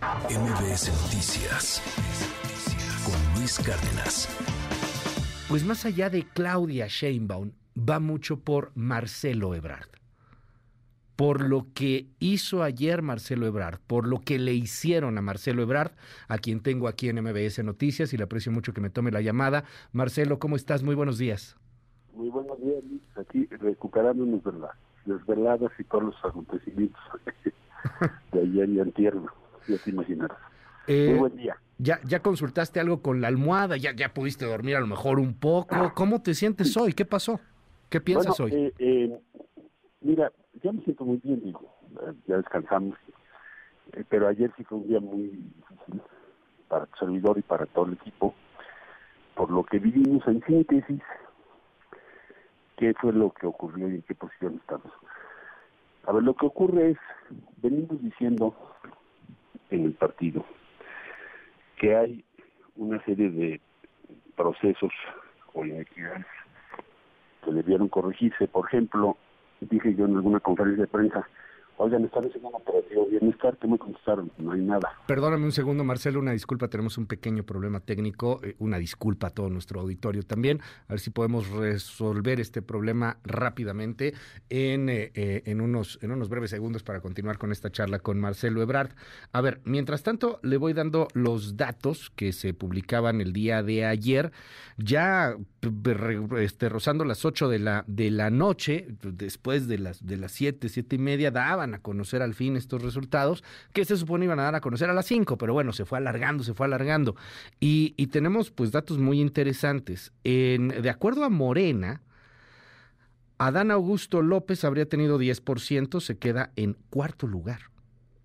MBS Noticias con Luis Cárdenas. Pues más allá de Claudia Sheinbaum, va mucho por Marcelo Ebrard. Por lo que hizo ayer Marcelo Ebrard, por lo que le hicieron a Marcelo Ebrard, a quien tengo aquí en MBS Noticias y le aprecio mucho que me tome la llamada. Marcelo, ¿cómo estás? Muy buenos días. Muy buenos días, Luis. Aquí recuperándonos de las desveladas y todos los acontecimientos de ayer y antier, ya te imaginarás. Eh, Muy buen día. ¿ya, ¿Ya consultaste algo con la almohada? ¿Ya, ¿Ya pudiste dormir a lo mejor un poco? ¿Cómo te sientes hoy? ¿Qué pasó? ¿Qué piensas Bueno, hoy? eh, eh, mira, yo me siento muy bien, digo, ya descansamos, pero ayer sí fue un día muy difícil para tu servidor y para todo el equipo, por lo que vivimos en síntesis, qué fue lo que ocurrió y en qué posición estamos. A ver, lo que ocurre es, venimos diciendo en el partido que hay una serie de procesos o inequidades que debieron corregirse. Por ejemplo, dije yo en alguna conferencia de prensa, oigan, ¿están haciendo un operativo bienestar? ¿Qué me contestaron? No hay nada. Perdóname un segundo, Marcelo, una disculpa, tenemos un pequeño problema técnico, eh, una disculpa a todo nuestro auditorio también, a ver si podemos resolver este problema rápidamente en, eh, eh, en, unos, en unos breves segundos para continuar con esta charla con Marcelo Ebrard. A ver, mientras tanto, le voy dando los datos que se publicaban el día de ayer, ya este, rozando las 8 de la, de la noche, después de las, de las 7, 7 y media, daban a conocer al fin estos resultados que se supone iban a dar a conocer a las 5, pero bueno, se fue alargando, se fue alargando. Y, tenemos pues datos muy interesantes. De acuerdo a Morena, Adán Augusto López habría tenido 10%, se queda en cuarto lugar.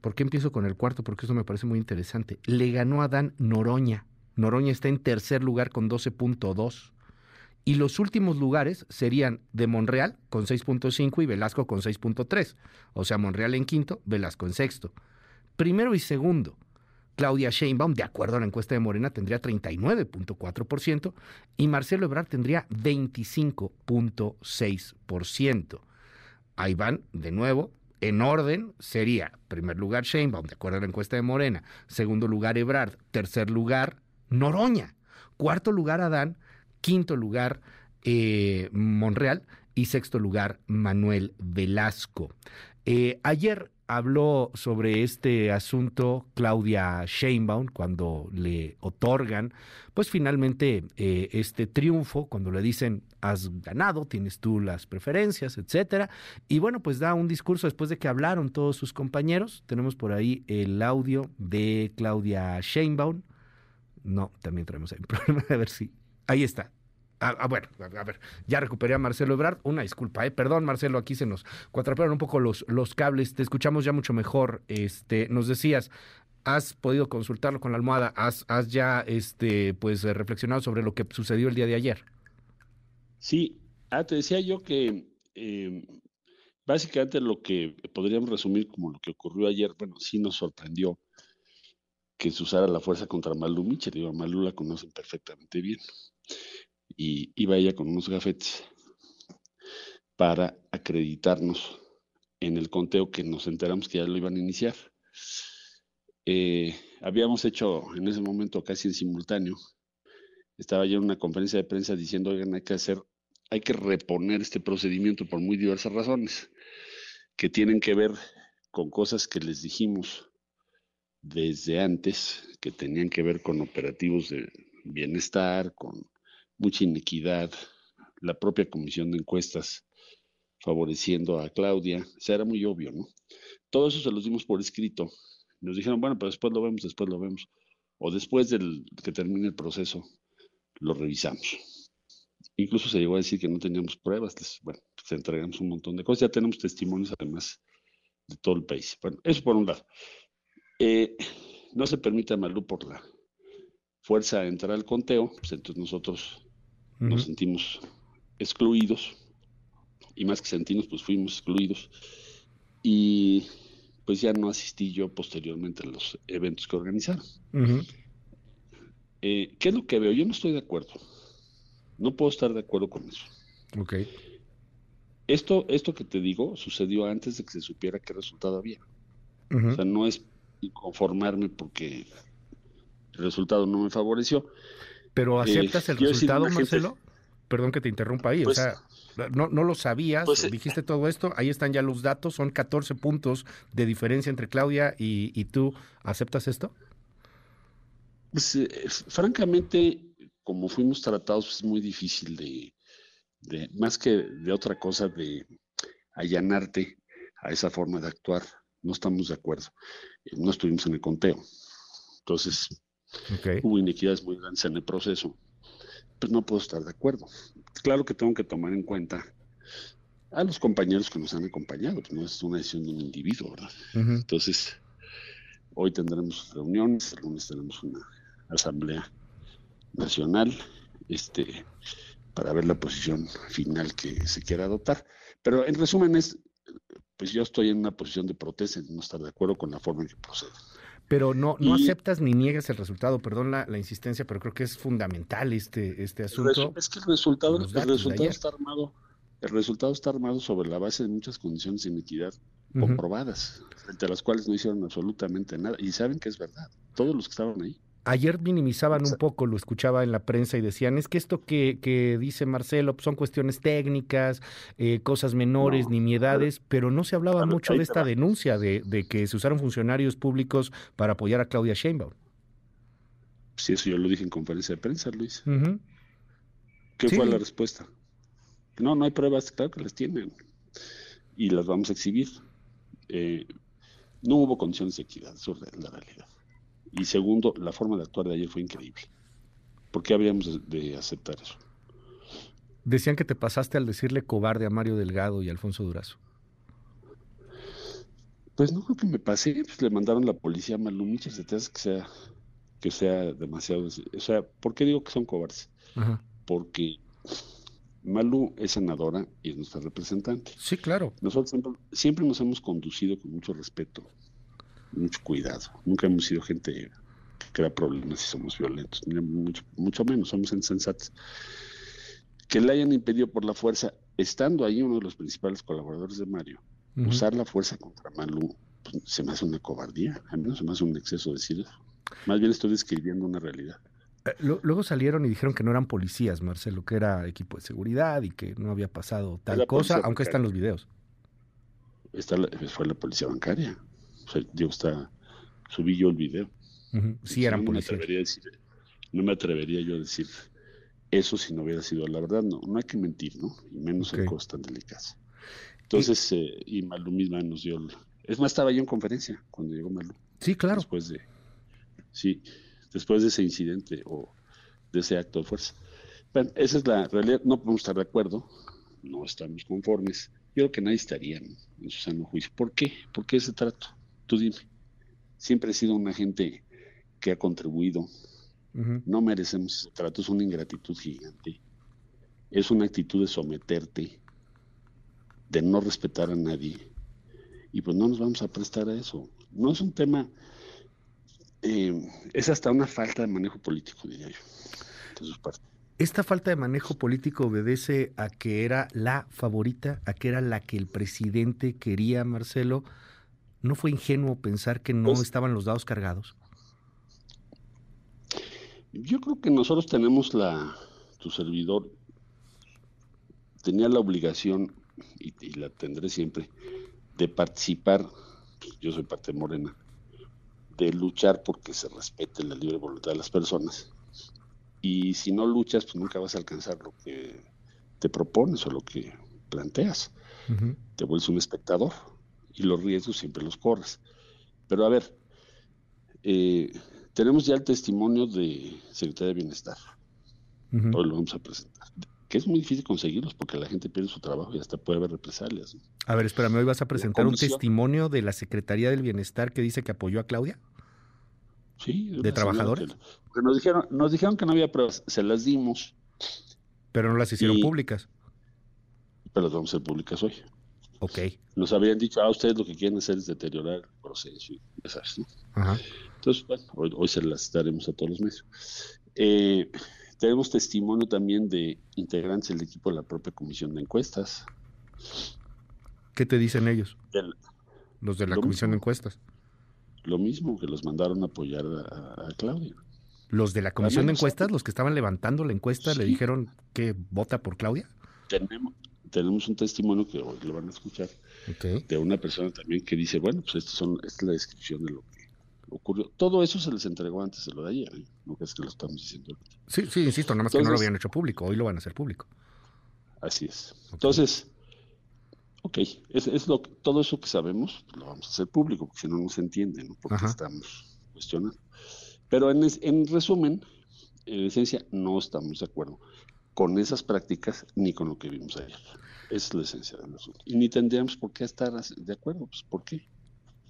¿Por qué empiezo con el cuarto? Porque eso me parece muy interesante. Le ganó Adán Noroña. Noroña está en tercer lugar con 12.2. Y los últimos lugares serían de Monreal con 6.5 y Velasco con 6.3. O sea, Monreal en quinto, Velasco en sexto. Primero y segundo, Claudia Sheinbaum, de acuerdo a la encuesta de Morena, tendría 39.4% y Marcelo Ebrard tendría 25.6%. Ahí van, de nuevo, en orden, sería primer lugar Sheinbaum, de acuerdo a la encuesta de Morena, segundo lugar Ebrard, tercer lugar Noroña, cuarto lugar Adán, quinto lugar eh, Monreal y sexto lugar Manuel Velasco. Eh, ayer habló sobre este asunto Claudia Sheinbaum cuando le otorgan, pues finalmente eh, este triunfo, cuando le dicen has ganado, tienes tú las preferencias, etcétera, y bueno, pues da un discurso después de que hablaron todos sus compañeros. Tenemos por ahí el audio de Claudia Sheinbaum. No, también traemos un problema a ver si ahí está. Ah, ah, bueno, a, ver, ya recuperé a Marcelo Ebrard. Una disculpa, ¿eh? Perdón, Marcelo, aquí se nos cuatrapearon un poco los, los cables. Te escuchamos ya mucho mejor. Este, nos decías, has podido consultarlo con la almohada, has, has ya este, pues, reflexionado sobre lo que sucedió el día de ayer. Sí, ah, te decía yo que eh, básicamente lo que podríamos resumir como lo que ocurrió ayer, bueno, sí nos sorprendió que se usara la fuerza contra Malú Michel. Digo, Malú la conocen perfectamente bien. Y iba ella con unos gafetes para acreditarnos en el conteo que nos enteramos que ya lo iban a iniciar. Eh, habíamos hecho en ese momento casi en simultáneo. Estaba yo en una conferencia de prensa diciendo, oigan, hay que hacer, hay que reponer este procedimiento por muy diversas razones, que tienen que ver con cosas que les dijimos desde antes, que tenían que ver con operativos de bienestar, con mucha inequidad, la propia comisión de encuestas favoreciendo a Claudia, o sea, era muy obvio, ¿no? Todo eso se los dimos por escrito. Nos dijeron, bueno, pero después lo vemos, después lo vemos. O después del que termine el proceso, lo revisamos. Incluso se llegó a decir que no teníamos pruebas, les- bueno, pues entregamos un montón de cosas, ya tenemos testimonios además de todo el país. Bueno, eso por un lado. Eh, no se permite a Malú por la fuerza entrar al conteo, pues entonces nosotros nos sentimos excluidos y más que sentimos, pues fuimos excluidos y pues ya no asistí yo posteriormente a los eventos que organizaron. Eh, ¿Qué es lo que veo? Yo no estoy de acuerdo. No puedo estar de acuerdo con eso. Ok. Esto, esto que te digo sucedió antes de que se supiera qué resultado había. O sea, no es conformarme porque el resultado no me favoreció. ¿Pero eh, aceptas el resultado, Marcelo? Perdón que te interrumpa ahí. o pues sea, no, no lo sabías, pues, dijiste todo esto, ahí están ya los datos, son 14 puntos de diferencia entre Claudia y, tú. ¿Aceptas esto? Pues, eh, francamente, como fuimos tratados, es muy difícil de, de, más que de otra cosa, de allanarte a esa forma de actuar. No estamos de acuerdo. Eh, no estuvimos en el conteo. Entonces, hubo inequidades muy grandes en el proceso. Pues no puedo estar de acuerdo. Claro que tengo que tomar en cuenta a los compañeros que nos han acompañado, pues no es una decisión de un individuo, ¿verdad? Entonces, hoy tendremos reuniones, el lunes tenemos una asamblea nacional, este, para ver la posición final que se quiera adoptar. Pero en resumen es, pues yo estoy en una posición de protesta, no estar de acuerdo con la forma en que procede. Pero no, no aceptas ni niegas el resultado, perdón la, insistencia, pero creo que es fundamental este, este asunto. Es que el resultado, el resultado está armado, el resultado está armado sobre la base de muchas condiciones de inequidad comprobadas, frente a las cuales no hicieron absolutamente nada, y saben que es verdad, todos los que estaban ahí. Ayer minimizaban un poco, lo escuchaba en la prensa y decían, es que esto que, dice Marcelo pues, son cuestiones técnicas, eh, cosas menores, nimiedades, pero no se hablaba mucho de esta denuncia de, que se usaron funcionarios públicos para apoyar a Claudia Sheinbaum. Sí, eso yo lo dije en conferencia de prensa, Luis. ¿Qué fue la respuesta? No, no hay pruebas, claro que las tienen. Y las vamos a exhibir. Eh, no hubo condiciones de equidad, es la realidad. Y segundo, la forma de actuar de ayer fue increíble. ¿Por qué habríamos de, aceptar eso? Decían que te pasaste al decirle cobarde a Mario Delgado y Alfonso Durazo. Pues no creo que me pasé, pues le mandaron la policía a Malú muchas certezas que sea, que sea demasiado. O sea, ¿por qué digo que son cobardes? Porque Malú es senadora y es nuestra representante. Sí, claro. Nosotros siempre, siempre nos hemos conducido con mucho respeto mucho cuidado. Nunca hemos sido gente que crea problemas y somos violentos, mucho, mucho menos, somos insensatos. Que le hayan impedido por la fuerza, estando ahí uno de los principales colaboradores de Mario, usar la fuerza contra Malú, pues, se me hace una cobardía, a mí no se me hace un exceso decir eso. Más bien estoy describiendo una realidad. Eh, luego salieron y dijeron que no eran policías, Marcelo, que era equipo de seguridad y que no había pasado tal cosa, aunque están los videos. Esta fue la policía bancaria. O sea, yo está, subí yo el video. Sí, eran no me, atrevería a decir, no me atrevería yo a decir eso si no hubiera sido la verdad. No, no hay que mentir, ¿no? Y menos en cosas tan delicadas. Entonces, y, eh, y Malú misma nos dio... es más, estaba yo en conferencia cuando llegó Malú. Sí, claro. Después de... Sí, después de ese incidente o de ese acto de fuerza. Bueno, esa es la realidad. No podemos estar de acuerdo, no estamos conformes. Yo creo que nadie estaría en su sano juicio. ¿Por qué? ¿Por qué ese trato? Tú dime. Siempre he sido una gente que ha contribuido. No merecemos ese trato, es una ingratitud gigante. Es una actitud de someterte, de no respetar a nadie. Y pues no nos vamos a prestar a eso. No es un tema, eh, es hasta una falta de manejo político, diría yo, Esta falta de manejo político obedece a que era la favorita, a que era la que el presidente quería, Marcelo, ¿No fue ingenuo pensar que no pues estaban los dados cargados? Yo creo que nosotros tenemos la, tu servidor tenía la obligación, y, la tendré siempre, de participar, yo soy parte Morena, de luchar porque se respete la libre voluntad de las personas. Y si no luchas, pues nunca vas a alcanzar lo que te propones o lo que planteas. Te vuelves un espectador y los riesgos siempre los corres. Pero a ver, eh, tenemos ya el testimonio de Secretaría de Bienestar. Hoy lo vamos a presentar. Que es muy difícil conseguirlos porque la gente pierde su trabajo y hasta puede haber represalias. A ver, espérame, hoy vas a presentar un testimonio de la Secretaría del Bienestar que dice que apoyó a Claudia. Sí, de, trabajadores. nos dijeron, nos dijeron que no había pruebas, se las dimos. Pero no las hicieron públicas. Pero las vamos a hacer públicas hoy. Ok. Nos habían dicho, ah, ustedes lo que quieren hacer es deteriorar el proceso y esas, ¿no? Ajá. Entonces, bueno, hoy, se las daremos a todos los medios. Eh, tenemos testimonio también de integrantes del equipo de la propia comisión de encuestas. ¿Qué te dicen ellos? los de la comisión de encuestas. lo mismo, que los mandaron a apoyar a, Claudia. ¿Los de la comisión de encuestas, los que estaban levantando la encuesta, le dijeron que vota por Claudia? Tenemos, tenemos un testimonio que hoy lo van a escuchar de una persona también que dice, bueno, pues esto son, esta es la descripción de lo que ocurrió. Todo eso se les entregó antes de lo de ayer, ¿eh? no es que lo estamos diciendo Sí, sí, insisto, nada más que no lo habían hecho público, hoy lo van a hacer público. Así es. Entonces, ok, es, es lo todo eso que sabemos pues, lo vamos a hacer público, porque si no, no se entiende, ¿no? Porque estamos cuestionando. Pero en, en resumen, en esencia, no estamos de acuerdo con esas prácticas ni con lo que vimos ayer. Esa es la esencia del asunto. Y ni tendríamos por qué estar de acuerdo. Pues, ¿Por qué?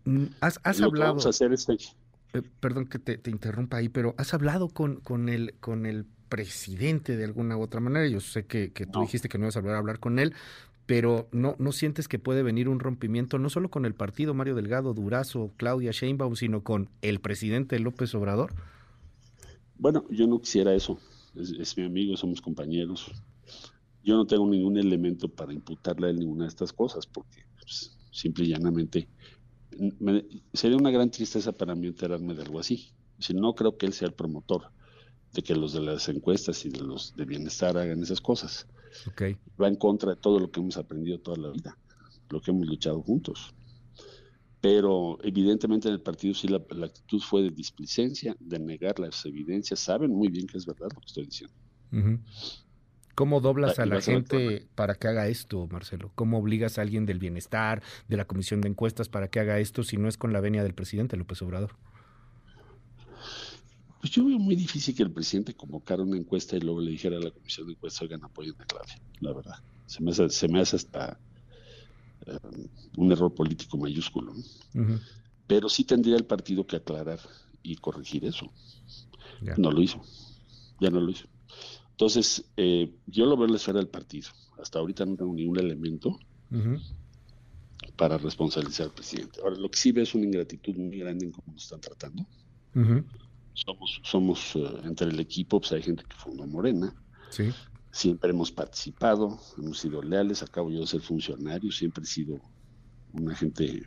Mm, has, hablado. Eh, perdón que te, interrumpa ahí, pero has hablado con, con, el, con el presidente de alguna u otra manera. Yo sé que, tú dijiste que no ibas a volver a hablar con él, pero no, no sientes que puede venir un rompimiento no solo con el partido Mario Delgado, Durazo, Claudia Sheinbaum, sino con el presidente López Obrador. Bueno, yo no quisiera eso. Es, mi amigo, somos compañeros. Yo no tengo ningún elemento para imputarle a él ninguna de estas cosas, porque pues, simple y llanamente sería una gran tristeza para mí enterarme de algo así. Si no creo que él sea el promotor de que los de las encuestas y de los de bienestar hagan esas cosas. Okay. Va en contra de todo lo que hemos aprendido toda la vida, lo que hemos luchado juntos. Pero evidentemente en el partido sí la, actitud fue de displicencia, de negar las evidencias. Saben muy bien que es verdad lo que estoy diciendo. ¿Cómo doblas a la gente para que haga esto, Marcelo? ¿Cómo obligas a alguien del bienestar, de la comisión de encuestas, para que haga esto si no es con la venia del presidente López Obrador? Pues yo veo muy difícil que el presidente convocara una encuesta y luego le dijera a la comisión de encuestas, oigan, apoyen a Claudia, la verdad. Se me hace, se me hace hasta eh, un error político mayúsculo. Pero sí tendría el partido que aclarar y corregir eso. No lo hizo, ya no lo hizo. Entonces, eh, yo lo veo en la esfera del partido. Hasta ahorita no tengo ningún elemento para responsabilizar al presidente. Ahora, lo que sí veo es una ingratitud muy grande en cómo nos están tratando. Somos, somos eh, entre el equipo, pues hay gente que fundó Morena. Sí. Siempre hemos participado, hemos sido leales. Acabo yo de ser funcionario, siempre he sido una gente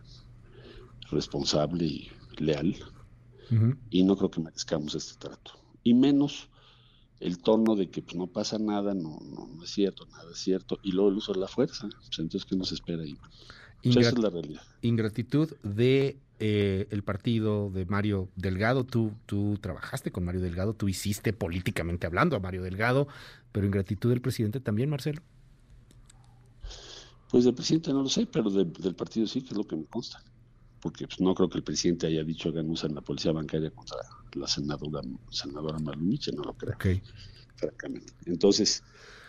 responsable y leal. Y no creo que merezcamos este trato. Y menos el tono de que pues, no pasa nada, no, no, es cierto, nada es cierto, y luego el uso de la fuerza. Pues, entonces, ¿qué nos espera ahí? Esa es la realidad. Ingratitud de eh, el partido de Mario Delgado. Tú, tú trabajaste con Mario Delgado, tú hiciste políticamente hablando a Mario Delgado, pero ingratitud del presidente también, Marcelo. Pues del presidente no lo sé, pero del partido sí, que es lo que me consta. Porque pues, no creo que el presidente haya dicho que usan la policía bancaria contra la senadora, senadora Malumiche, no lo creo. Francamente. Entonces,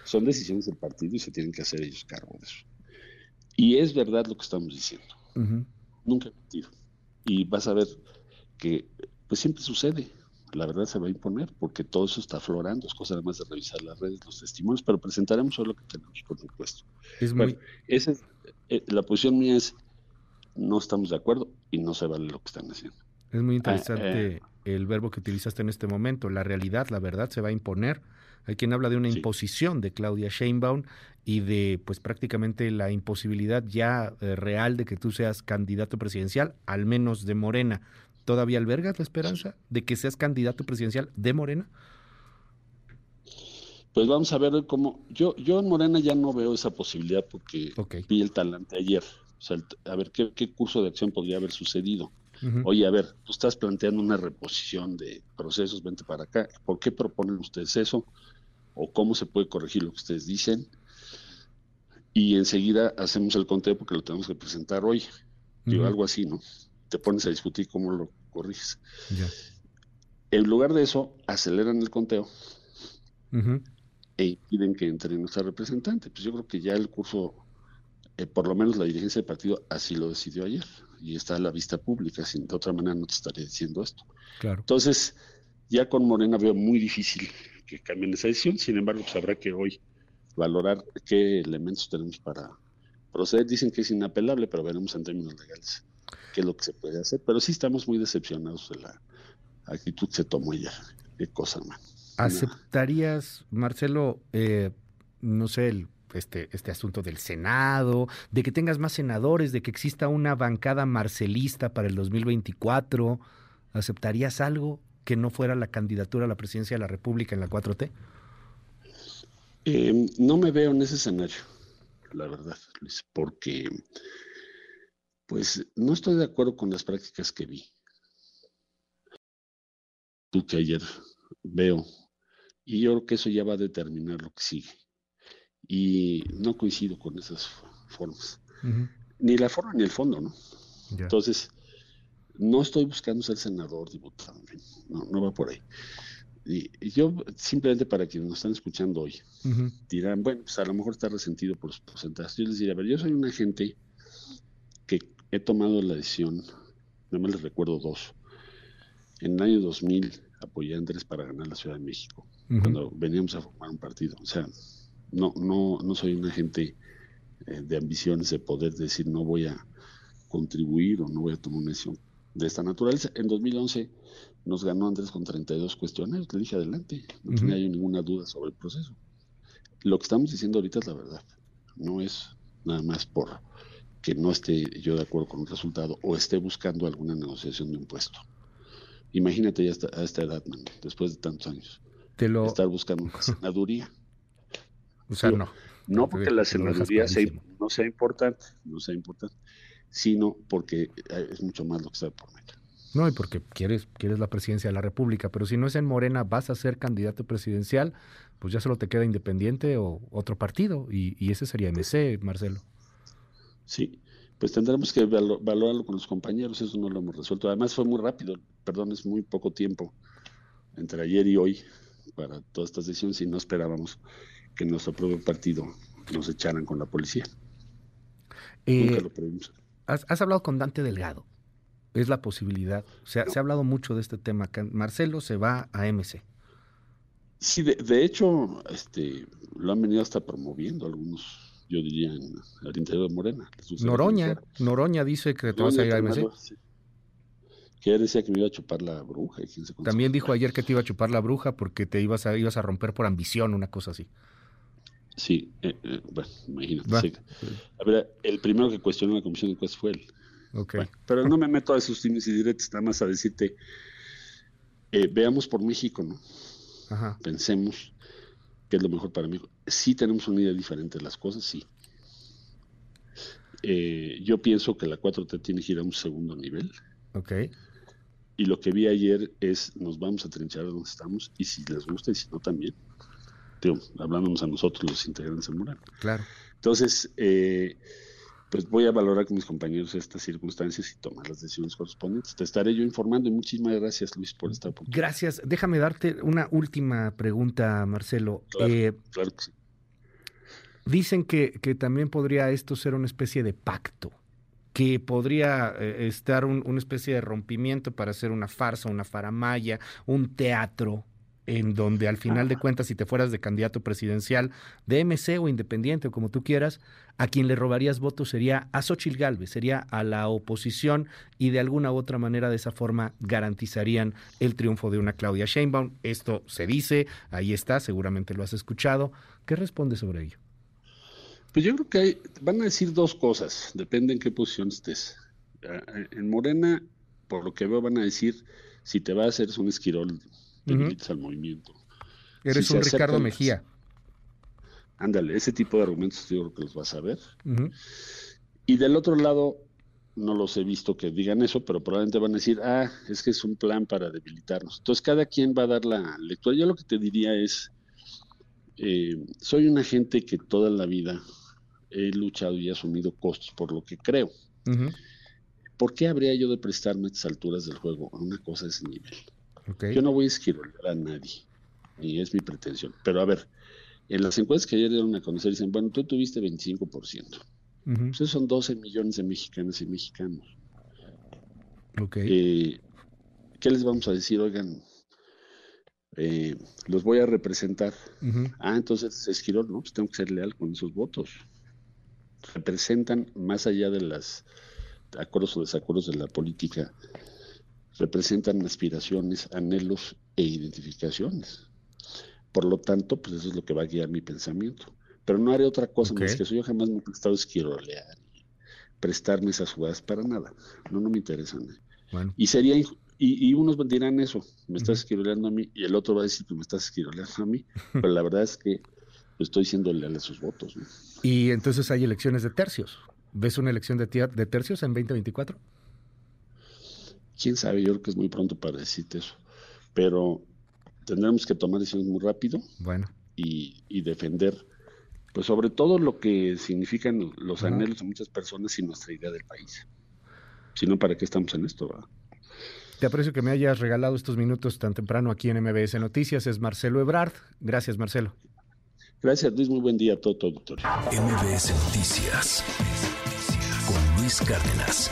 son decisiones del partido y se tienen que hacer ellos cargo de eso. Y es verdad lo que estamos diciendo. Nunca he mentido. Y vas a ver que pues siempre sucede. La verdad se va a imponer porque todo eso está aflorando. Es cosa además de revisar las redes, los testimonios, pero presentaremos solo lo que tenemos, por supuesto. Es muy... esa es, eh, la posición mía es no estamos de acuerdo y no se vale lo que están haciendo. Es muy interesante eh, el verbo que utilizaste en este momento. La realidad, la verdad se va a imponer. Hay quien habla de una imposición de Claudia Sheinbaum y de pues prácticamente la imposibilidad ya eh, real de que tú seas candidato presidencial, al menos de Morena. ¿Todavía albergas la esperanza de que seas candidato presidencial de Morena? Pues vamos a ver cómo. Yo, yo en Morena ya no veo esa posibilidad porque vi el talante ayer. O sea, a ver qué, qué curso de acción podría haber sucedido. Oye, a ver, tú estás planteando una reposición de procesos, vente para acá. ¿Por qué proponen ustedes eso? ¿O cómo se puede corregir lo que ustedes dicen? Y enseguida hacemos el conteo porque lo tenemos que presentar hoy. Digo, algo así, ¿no? Te pones a discutir cómo lo corriges. En lugar de eso, aceleran el conteo e impiden que entre nuestra representante. Pues yo creo que ya el curso, eh, por lo menos la dirigencia del partido, así lo decidió ayer y está a la vista pública, sin de otra manera no te estaría diciendo esto. Claro. Entonces, ya con Morena veo muy difícil que cambien esa decisión, sin embargo, pues habrá que hoy valorar qué elementos tenemos para proceder. Dicen que es inapelable, pero veremos en términos legales qué es lo que se puede hacer. Pero sí estamos muy decepcionados de la actitud que se tomó ayer. Qué cosa, man. ¿Aceptarías, Marcelo, eh, no sé, el este, este asunto del Senado, de que tengas más senadores, de que exista una bancada marcelista para el 2024. ¿Aceptarías algo que no fuera la candidatura a la presidencia de la República en la 4T? Eh, no me veo en ese escenario, la verdad, Luis, porque pues no estoy de acuerdo con las prácticas que vi. Tú que ayer veo, y yo creo que eso ya va a determinar lo que sigue. Y no coincido con esas formas, ni la forma ni el fondo, ¿no? Entonces, no estoy buscando ser senador, diputado, no, no va por ahí. Y, yo, simplemente para quienes nos están escuchando hoy, dirán, bueno, pues a lo mejor está resentido por los porcentajes. Yo les diría, a ver, yo soy una gente que he tomado la decisión, nada más les recuerdo dos. En el año 2000 apoyé a Andrés para ganar la Ciudad de México, cuando veníamos a formar un partido. O sea, no, no, no soy una gente eh, de ambiciones de poder decir no voy a contribuir o no voy a tomar una decisión de esta naturaleza. En 2011 nos ganó Andrés con 32 cuestiones, le dije adelante, no tenía yo ninguna duda sobre el proceso. Lo que estamos diciendo ahorita es la verdad, no es nada más por que no esté yo de acuerdo con el resultado o esté buscando alguna negociación de un puesto. Imagínate ya a esta edad, man, después de tantos años, estar buscando una senaduría. O sea, no. No porque la senaduría no sea importante, no sea importante, sino porque es mucho más lo que está por medio. No, y porque quieres, quieres la presidencia de la República, pero si no es en Morena, vas a ser candidato presidencial, pues ya solo te queda independiente o otro partido, y, ese sería MC, Marcelo. Sí, pues tendremos que valorarlo con los compañeros, eso no lo hemos resuelto. Además fue muy rápido, perdón, es muy poco tiempo entre ayer y hoy para todas estas decisiones y no esperábamos que nuestro propio partido nos echaran con la policía. Eh, lo has, has hablado con Dante Delgado es la posibilidad. Se ha, se ha hablado mucho de este tema. Marcelo se va a MC. Sí, de, hecho, este, lo han venido hasta promoviendo algunos, yo diría, en, al interior de Morena. Noroña, Noroña dice que te vas a ir a MC. Que él decía que me iba a chupar la bruja. También dijo ayer que te iba a chupar la bruja porque te ibas a, ibas a romper por ambición, una cosa así. Sí, eh, eh, bueno, imagínate. A ver, el primero que cuestionó la comisión de encuestas fue él pero no me meto a esos times y directos, nada más a decirte, eh, veamos por México, ¿no? Pensemos qué es lo mejor para México. Sí tenemos una idea diferente de las cosas, sí. Eh, yo pienso que la 4T tiene que ir a un segundo nivel. Ok. Y lo que vi ayer es, nos vamos a trinchar donde estamos, y si les gusta y si no también. Hablándonos a nosotros los integrantes del Mural. Claro. Entonces, eh, pues voy a valorar con mis compañeros estas circunstancias y tomar las decisiones correspondientes. Te estaré yo informando y muchísimas gracias Luis por esta oportunidad. Gracias. Déjame darte una última pregunta, Marcelo. Claro, eh, claro que sí. Dicen que, que, también podría esto ser una especie de pacto, que podría eh, estar una especie de rompimiento para hacer una farsa, una faramaya, un teatro en donde al final de cuentas, si te fueras de candidato presidencial de MC o independiente o como tú quieras, a quien le robarías votos sería a Xochitl Galvez, sería a la oposición y de alguna u otra manera de esa forma garantizarían el triunfo de una Claudia Sheinbaum. Esto se dice, ahí está, seguramente lo has escuchado. ¿Qué responde sobre ello? Pues yo creo que van a decir dos cosas, depende en qué posición estés. En Morena, por lo que veo, van a decir, si te va a hacer un esquirol al movimiento. Eres un Ricardo Mejía. Ándale, ese tipo de argumentos yo creo que los vas a ver. Y del otro lado, no los he visto que digan eso, pero probablemente van a decir, ah, es que es un plan para debilitarnos. Entonces cada quien va a dar la lectura. Yo lo que te diría es, eh, soy una gente que toda la vida he luchado y he asumido costos por lo que creo. ¿Por qué habría yo de prestarme a estas alturas del juego a una cosa de ese nivel? Yo no voy a esquivar a nadie, y es mi pretensión. Pero a ver, en las encuestas que ayer dieron a conocer, dicen, bueno, tú tuviste 25%. Uh pues son 12 millones de mexicanas y mexicanos. Eh, ¿Qué les vamos a decir? Oigan, eh, los voy a representar. Ah, entonces Esquirol, no, pues tengo que ser leal con esos votos. Representan, más allá de las acuerdos o desacuerdos de la política, representan aspiraciones, anhelos e identificaciones. Por lo tanto, pues eso es lo que va a guiar mi pensamiento. pero no haré otra cosa más que eso. Yo jamás me he prestado esquirolear y prestarme esas jugadas para nada. No, no me interesan. Bueno. Y sería y, unos dirán eso, me estás esquiroleando a mí, y el otro va a decir que me estás esquiroleando a mí, pero la verdad es que estoy siendo leal a sus votos. Y entonces hay elecciones de tercios. ¿Ves una elección de, de tercios en 2024? Quién sabe, yo creo que es muy pronto para decirte eso. Pero tendremos que tomar decisiones muy rápido bueno. y, defender, pues sobre todo lo que significan los anhelos de muchas personas y nuestra idea del país. Si no, ¿para qué estamos en esto? ¿verdad? Te aprecio que me hayas regalado estos minutos tan temprano aquí en MBS Noticias. Es Marcelo Ebrard. Gracias, Marcelo. Gracias, Luis. Muy buen día a todo tu auditorio. MBS Noticias con Luis Cárdenas.